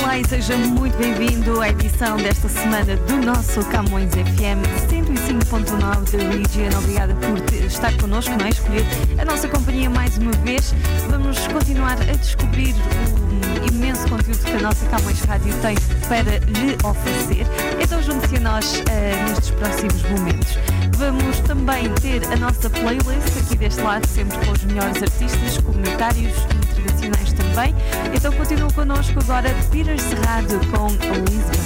Olá e seja muito bem-vindo à edição desta semana do nosso Camões FM 105.9 da Region. Obrigada por estar connosco, não é? Escolher a nossa companhia mais uma vez. Vamos continuar a descobrir o imenso conteúdo que a nossa Camões Rádio tem para lhe oferecer. Então junte-se a nós uh, nestes próximos momentos. Vamos também ter a nossa playlist aqui deste lado, sempre com os melhores artistas comunitários e internacionais também. Então continuam connosco agora Peter Cerrado com Lisbon.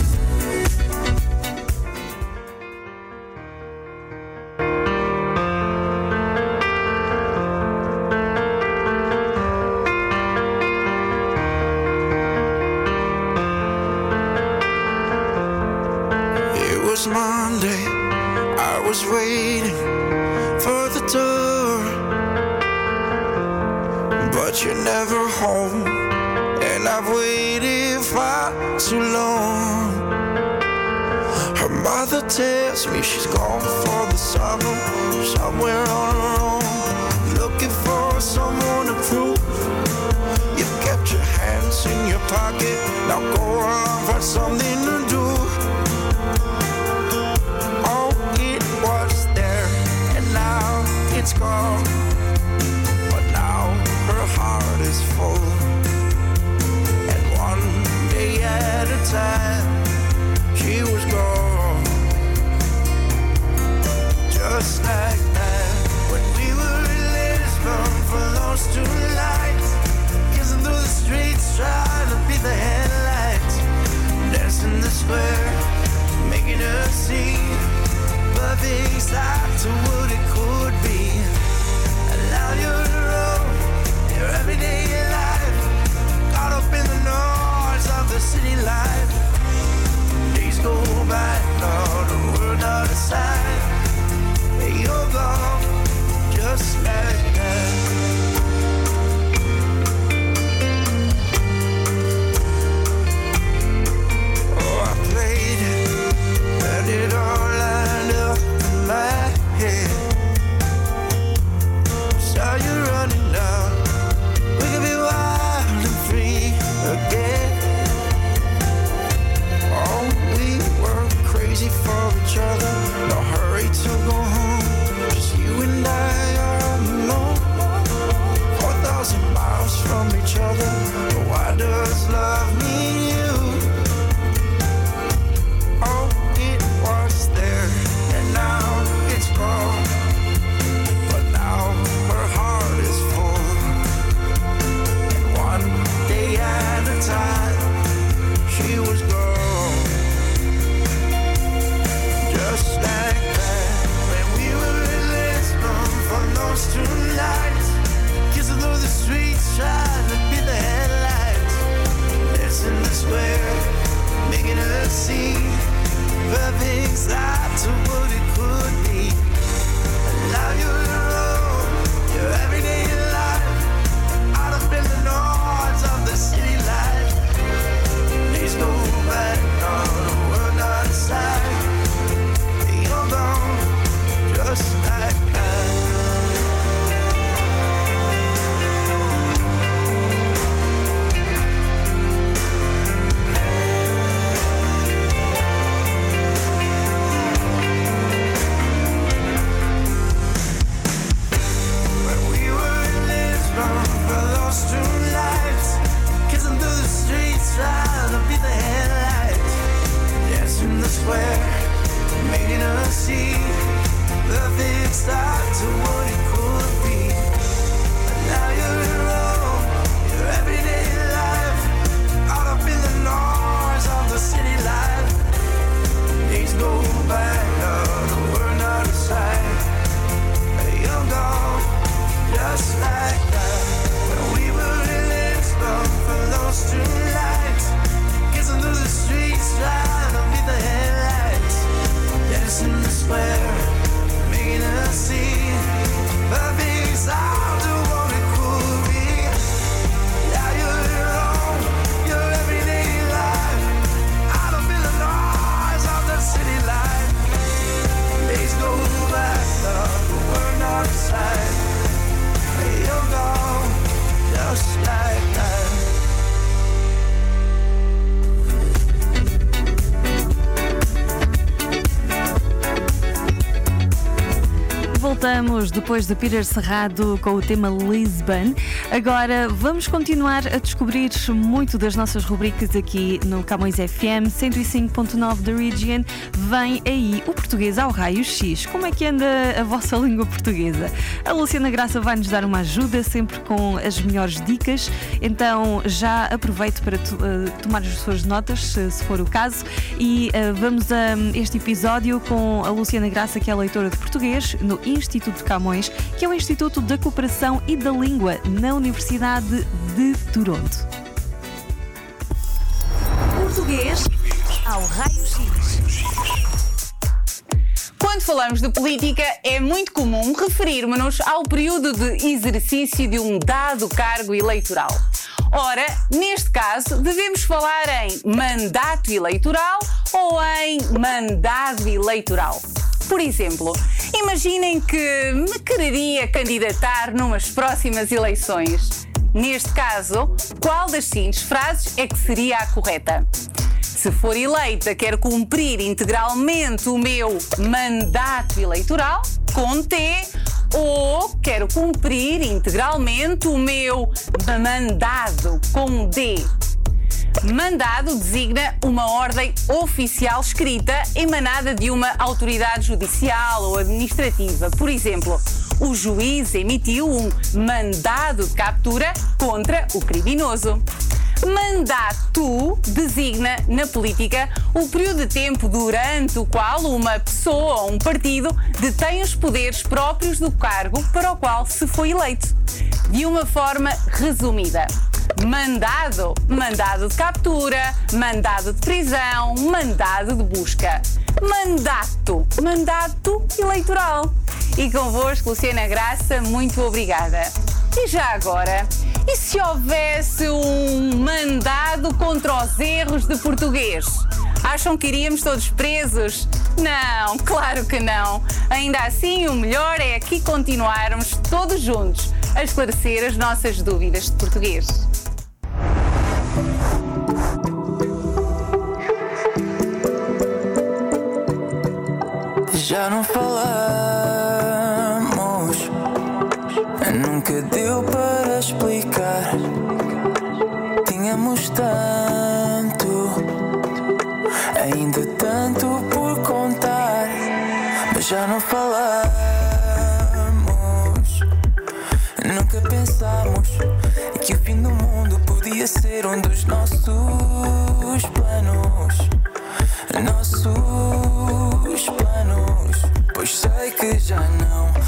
Tells me she's gone for the summer, somewhere on her own, looking for someone to prove. You've kept your hands in your pocket, now go on, find something depois de Peter Cerrado com o tema Lisbon. Agora vamos continuar a descobrir muito das nossas rubricas aqui no Camões FM 105.9 da Region. Vem aí o português ao raio X. Como é que anda a vossa língua portuguesa? A Luciana Graça vai nos dar uma ajuda sempre com as melhores dicas. Então já aproveito para uh, tomar as suas notas, se, se for o caso, e uh, vamos a um, este episódio com a Luciana Graça, que é leitora de português no Instituto de Camões, que é o Instituto da Cooperação e da Língua na Universidade de Toronto. Português ao raio-x. Quando falamos de política, é muito comum referirmos-nos ao período de exercício de um dado cargo eleitoral. Ora, neste caso, devemos falar em mandato eleitoral ou em mandado eleitoral. Por exemplo, imaginem que me quereria candidatar numas próximas eleições. Neste caso, qual das seguintes frases é que seria a correta? Se for eleita, quero cumprir integralmente o meu mandato eleitoral, com T, ou quero cumprir integralmente o meu mandado, com D. Mandado designa uma ordem oficial escrita emanada de uma autoridade judicial ou administrativa. Por exemplo, o juiz emitiu um mandado de captura contra o criminoso. Mandato designa, na política, o período de tempo durante o qual uma pessoa ou um partido detém os poderes próprios do cargo para o qual se foi eleito. De uma forma resumida, mandado, mandado de captura, mandado de prisão, mandado de busca. Mandato, mandato eleitoral. E convosco, Luciana Graça, muito obrigada. E já agora, e se houvesse um mandado contra os erros de português? Acham que iríamos todos presos? Não, claro que não. Ainda assim, o melhor é aqui continuarmos todos juntos a esclarecer as nossas dúvidas de português. Já não falamos, nunca deu para explicar. Tínhamos tanto, ainda tanto por contar, mas já não falamos. Nunca pensamos que o fim do mundo podia ser um dos nossos sei que já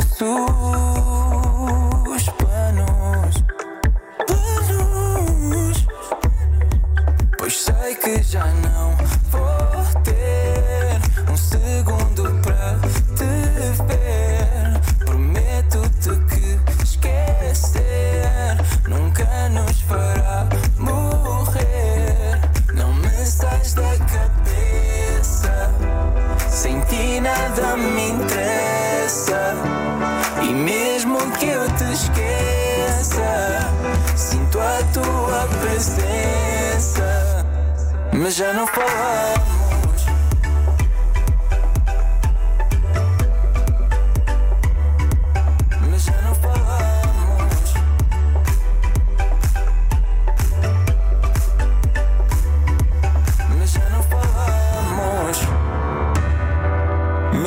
ser um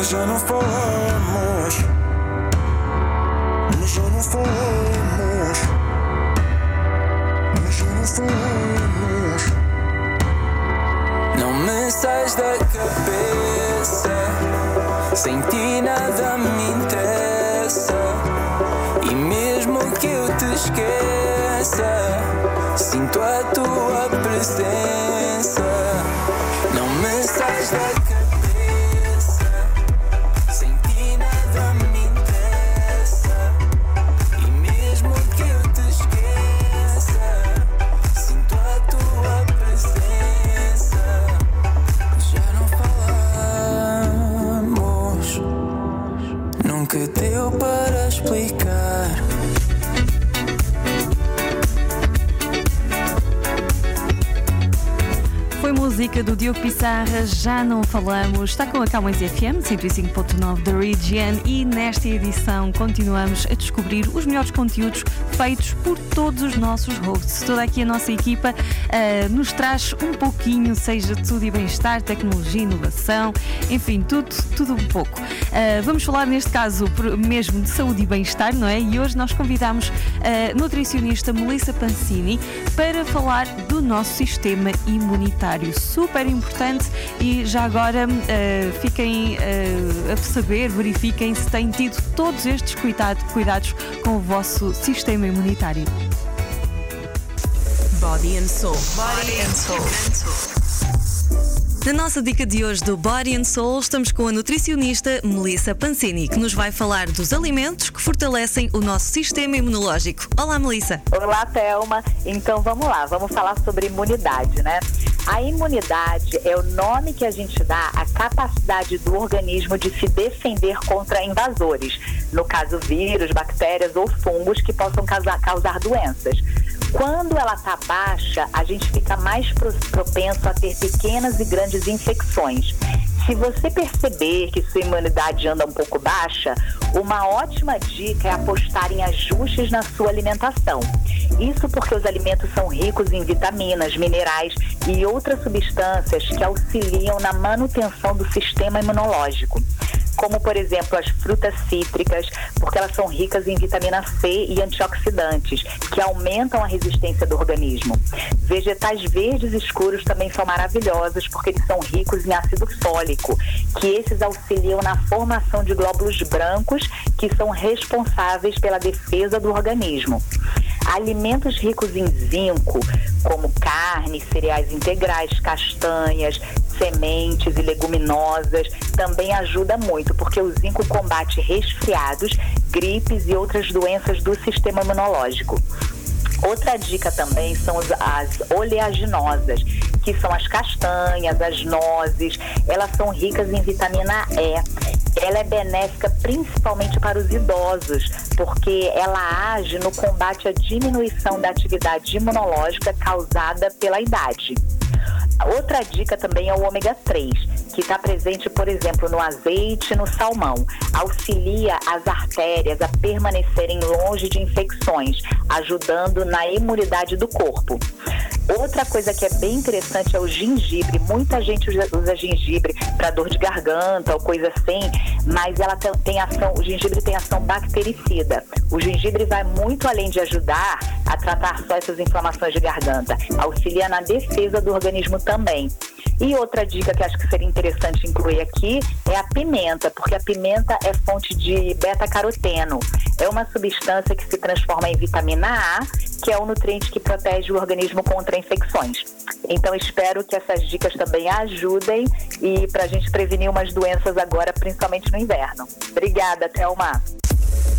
Mas já não falamos. Mas já não falamos. Mas já não falamos. me sais da cabeça. Sem ti nada música do Diogo Pissarra, já não falamos, está com a Camões FM 105.9 da Region e nesta edição continuamos a descobrir os melhores conteúdos feitos por todos os nossos hosts. Toda aqui a nossa equipa uh, nos traz um pouquinho, seja de saúde e bem-estar, tecnologia, inovação, enfim, tudo, tudo um pouco. Uh, vamos falar neste caso mesmo de saúde e bem-estar, não é? E hoje nós convidamos a nutricionista Melissa Pancini para falar do nosso sistema imunitário super importante e já agora uh, fiquem uh, a saber, verifiquem se têm tido todos estes cuidado, cuidados com o vosso sistema imunitário. Body and Soul. Body and Soul. Na nossa dica de hoje do Body and Soul, estamos com a nutricionista Melissa Pancini, que nos vai falar dos alimentos que fortalecem o nosso sistema imunológico. Olá, Melissa. Olá, Thelma. Então vamos lá, vamos falar sobre imunidade, né? A imunidade é o nome que a gente dá à capacidade do organismo de se defender contra invasores, no caso vírus, bactérias ou fungos que possam causar, causar doenças. Quando ela está baixa, a gente fica mais propenso a ter pequenas e grandes infecções. Se você perceber que sua imunidade anda um pouco baixa, uma ótima dica é apostar em ajustes na sua alimentação. Isso porque os alimentos são ricos em vitaminas, minerais e outras substâncias que auxiliam na manutenção do sistema imunológico como por exemplo as frutas cítricas, porque elas são ricas em vitamina C e antioxidantes, que aumentam a resistência do organismo. Vegetais verdes escuros também são maravilhosos, porque eles são ricos em ácido fólico, que esses auxiliam na formação de glóbulos brancos, que são responsáveis pela defesa do organismo. Alimentos ricos em zinco, como carne, cereais integrais, castanhas, sementes e leguminosas, também ajuda muito, porque o zinco combate resfriados, gripes e outras doenças do sistema imunológico. Outra dica também são as oleaginosas, que são as castanhas, as nozes. Elas são ricas em vitamina E. Ela é benéfica principalmente para os idosos, porque ela age no combate à diminuição da atividade imunológica causada pela idade. Outra dica também é o ômega 3, que está presente, por exemplo, no azeite e no salmão. Auxilia as artérias a permanecerem longe de infecções, ajudando na imunidade do corpo. Outra coisa que é bem interessante é o gengibre. Muita gente usa, gengibre para dor de garganta ou coisa assim, mas ela tem ação, o gengibre tem ação bactericida. O gengibre vai muito além de ajudar a tratar só essas inflamações de garganta, auxilia na defesa do organismo também. E outra dica que acho que seria interessante incluir aqui é a pimenta, porque a pimenta é fonte de beta-caroteno. É uma substância que se transforma em vitamina A, que é o nutriente que protege o organismo contra infecções. Então espero que essas dicas também ajudem e para a gente prevenir umas doenças agora, principalmente no inverno. Obrigada, Thelma.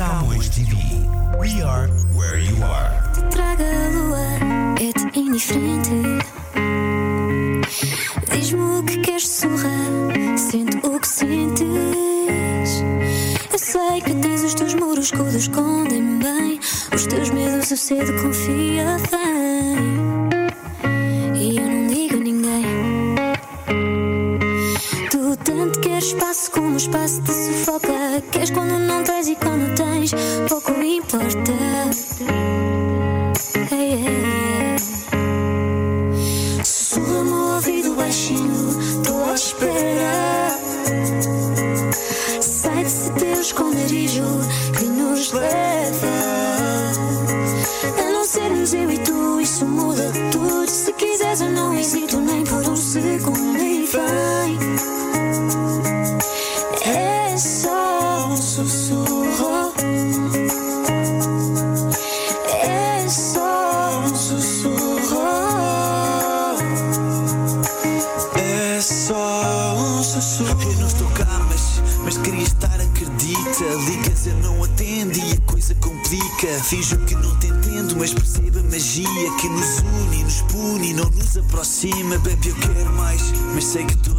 Camões TV. We are where you are. Te traga a lua, é-te indiferente. Diz-me o que queres surrar, sente o que sentes. Eu sei que tens os teus muros que o escondem bem. Os teus medos, o cedo confia bem. E eu não digo a ninguém. Tu tanto queres espaço como espaço te sufoca quando tens, pouco importa. Hey, hey. Sussurra-me ouvido baixinho, tô à espera. Sai desse teu esconderijo que nos leva a não sermos eu e tu. Isso muda tudo. Se quiseres, eu não hesito nem por um segundo. Mais,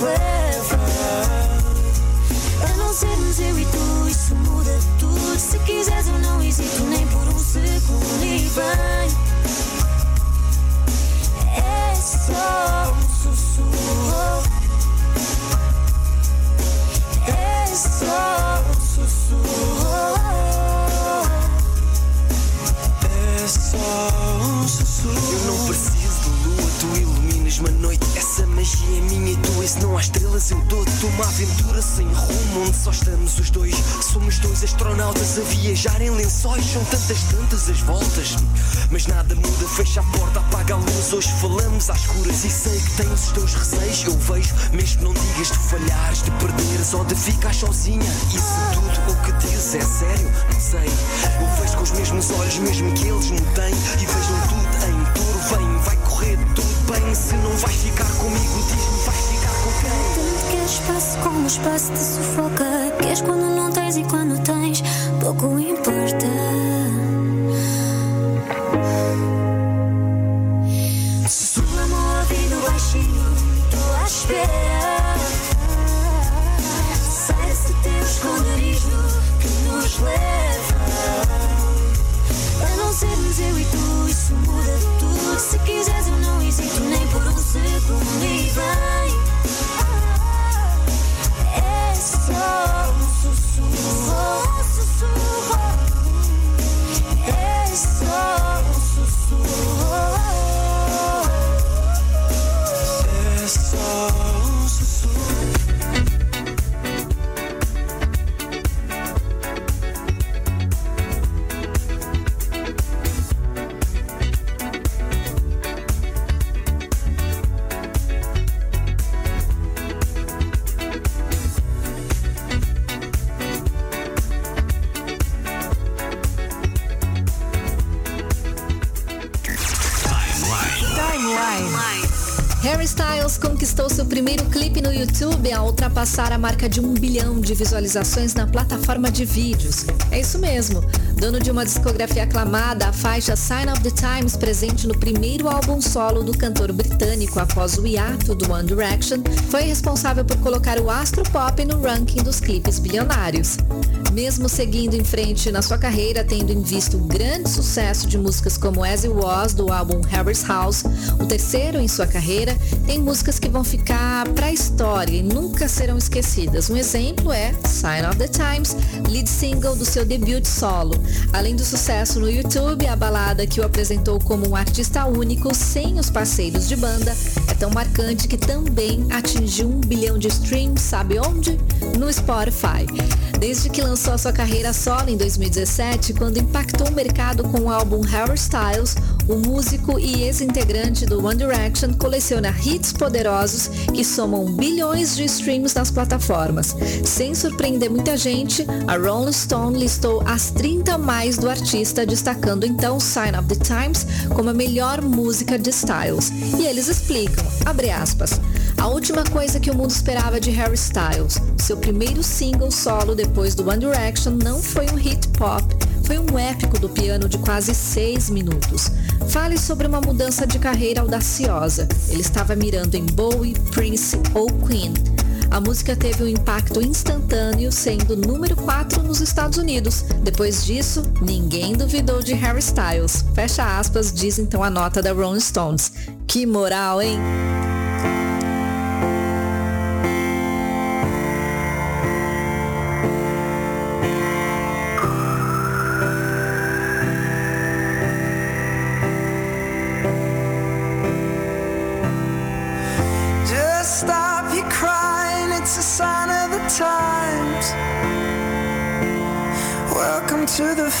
leva a não sermos eu e tu. Isso muda tudo. Se quiseres, eu não hesito nem por um segundo. E vem. É só um sussurro. É só um sussurro. É só um sussurro. Eu não preciso de lua, tu iluminas-me a noite. Essa magia é minha e tua, e se não há estrelas eu dou-te uma aventura sem rumo, onde só estamos os dois. Somos dois astronautas a viajar em lençóis. São tantas, tantas as voltas, mas nada muda. Fecha a porta, apaga a luz. Hoje falamos às escuras e sei que tens os teus receios. Eu vejo, mesmo não digas de falhares, de perderes ou de ficar sozinha. Se tudo o que dizes é sério, não sei. Eu vejo com os mesmos olhos, mesmo que eles me têm. E vejam tudo em touro, vem, vai correr tudo bem. Se não vais ficar comigo, diz-me, vais espaço como o espaço te sufoca. Queres quando não tens e quando tens, ultrapassar a marca de um bilhão de visualizações na plataforma de vídeos. É isso mesmo. Dono de uma discografia aclamada, a faixa Sign of the Times, presente no primeiro álbum solo do cantor britânico após o hiato do One Direction, foi responsável por colocar o astro pop no ranking dos clipes bilionários. Mesmo seguindo em frente na sua carreira, tendo em vista o grande sucesso de músicas como As It Was, do álbum Harry's House, o terceiro em sua carreira, tem músicas que vão ficar para a história e nunca serão esquecidas. Um exemplo é Sign of the Times, lead single do seu debut solo. Além do sucesso no YouTube, a balada que o apresentou como um artista único, sem os parceiros de banda, é tão marcante que também atingiu um bilhão de streams, sabe onde? No Spotify. Desde que lançou a sua carreira solo em 2017, quando impactou o mercado com o álbum Harry Styles, O músico e ex-integrante do One Direction coleciona hits poderosos que somam bilhões de streams nas plataformas. Sem surpreender muita gente, a Rolling Stone listou as 30 mais do artista, destacando então Sign of the Times como a melhor música de Styles. E eles explicam, abre aspas, a última coisa que o mundo esperava de Harry Styles, seu primeiro single solo depois do One Direction não foi um hit pop, foi um épico do piano de quase seis minutos. Fale sobre uma mudança de carreira audaciosa. Ele estava mirando em Bowie, Prince ou Queen. A música teve um impacto instantâneo, sendo número 4 nos Estados Unidos. Depois disso, ninguém duvidou de Harry Styles. Fecha aspas, diz então a nota da Rolling Stones. Que moral, hein?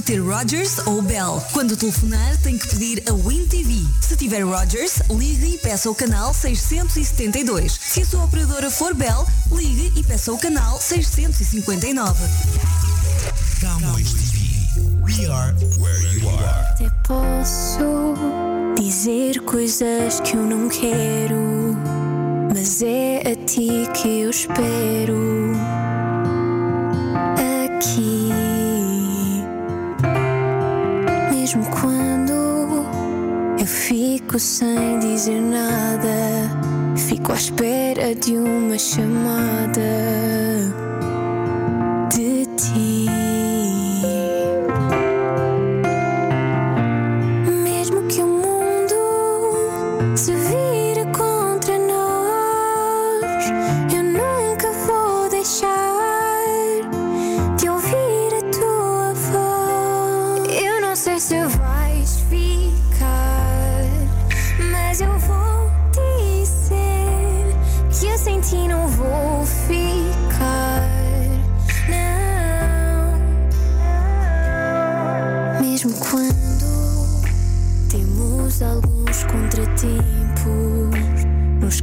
basta ter Rogers ou Bell. Quando telefonar, tem que pedir a Win TV. Se tiver Rogers, ligue e peça o canal 672. Se a sua operadora for Bell, ligue e peça o canal 659. Camões TV. We are where you are. Até posso dizer coisas que eu não quero, mas é a ti que eu espero. Fico sem dizer nada, fico à espera de uma chamada.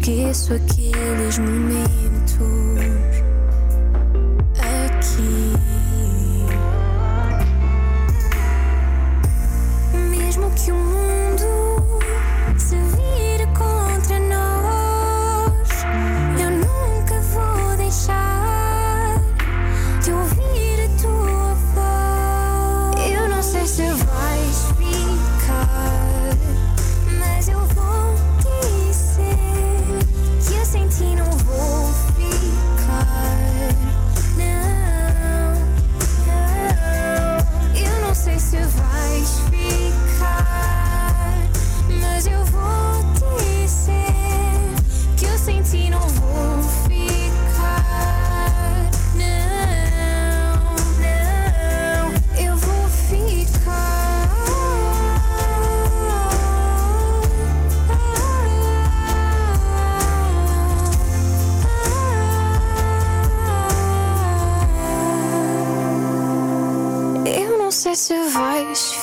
Esqueço aqueles momentos.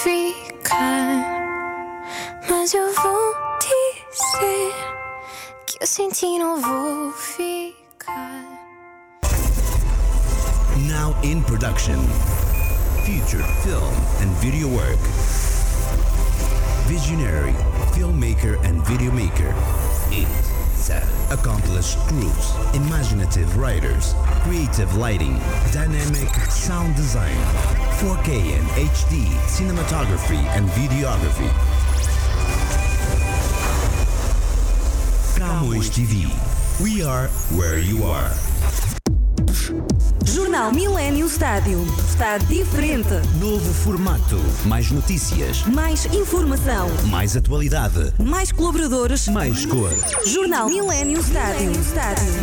ficar. Mas eu vou dizer que eu senti não vou ficar. Now in production, featured film and video work. Visionary, filmmaker and videomaker. 77. Accomplished crews, imaginative writers, creative lighting, dynamic sound design, 4K and HD cinematography and videography. Camões TV. We are where you are. Jornal Millennium Stádio. Está diferente. Novo formato. Mais notícias. Mais informação. Mais atualidade. Mais colaboradores. Mais cor. Jornal Millennium Stádio.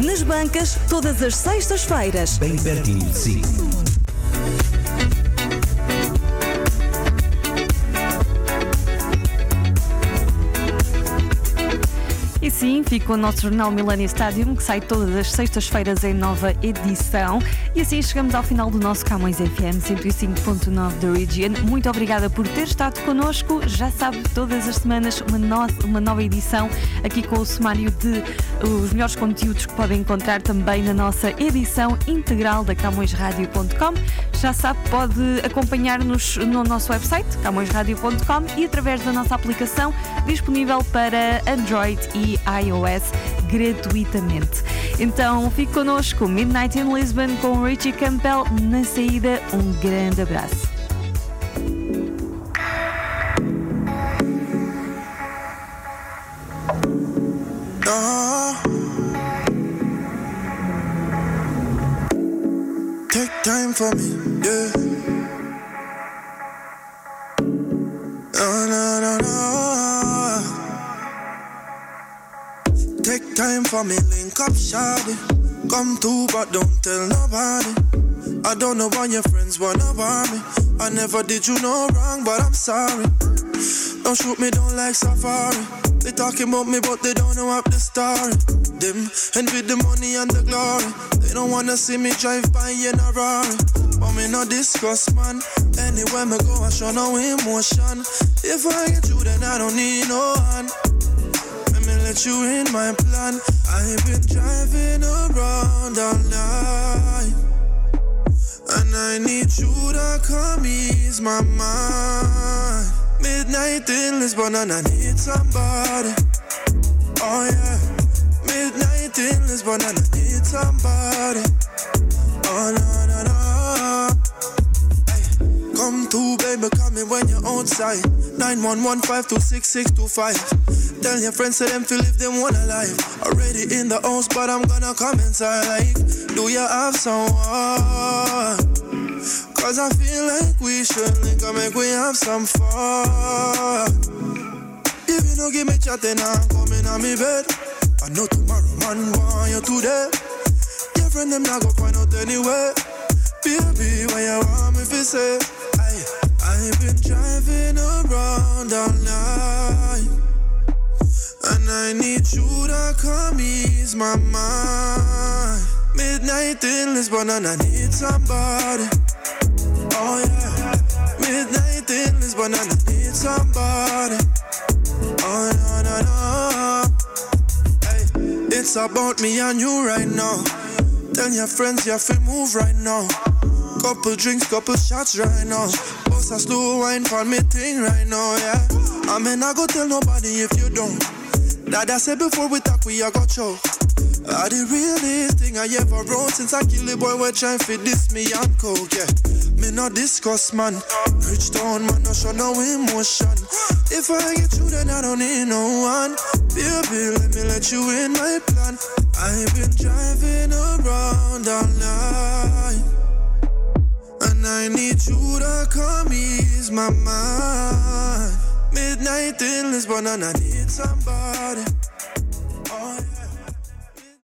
Nas bancas, todas as sextas-feiras. Bem pertinho de si. E sim, fica o nosso jornal Millennium Stadium, que sai todas as sextas-feiras em nova edição. E assim chegamos ao final do nosso Camões FM 105.9 da Region. Muito obrigada por ter estado connosco. Já sabe, todas as semanas uma, no uma nova edição aqui com o sumário de os melhores conteúdos que podem encontrar também na nossa edição integral da CamõesRádio.com. Já sabe, pode acompanhar-nos no nosso website, camõesradio.com e através da nossa aplicação disponível para Android e iOS gratuitamente. Então fique connosco, Midnight in Lisbon com Richie Campbell na saída. Um grande abraço. Take time for me, yeah. Up, shawty. Come through, but don't tell nobody. I don't know why your friends wanna bar me. I never did you no wrong, but I'm sorry. Don't shoot me down like safari. They talking about me, but they don't know up the story. Them with the money and the glory. They don't wanna see me drive by in a Rari. But me no discuss, man. Anywhere me go, I show no emotion. If I get you, then I don't need no one. Let you in my plan. I've been driving around all night. And I need you to come ease my mind. Midnight in Lisbon and I need somebody. Oh yeah. Midnight in Lisbon and I need somebody. Oh no no no. Come through, baby, call me when you're outside. 911-526-625. Tell your friends to them to live them one alive. Already in the house, but I'm gonna come inside. Like, do you have someone? Cause I feel like we should link up, make we have some fun. If you don't give me chat, then I'm coming on me bed. I know tomorrow, man, want you today. Your friend, them not go find out anyway. Baby, why you want me to say? I, I've been driving around all night. And I need you to come ease my mind. Midnight in Lisbon, and I need somebody. Oh yeah. Midnight in Lisbon, and I need somebody. Oh no no no. Hey, it's about me and you right now. Tell your friends you to move right now. Couple drinks, couple shots right now. Bust a slow wine for me thing right now, yeah. I mean I go tell nobody if you don't. I said before we talk, we a got show. I the realest thing I ever wrote since I kill the boy. We're trying to this me and coke, yeah. Me not discuss, man. Rich down, man, no show no emotion. If I get you, then I don't need no one. Baby, let me let you in my plan. I've been driving around all night. And I need you to come ease my mind. Midnight in Lisbon, and I need somebody.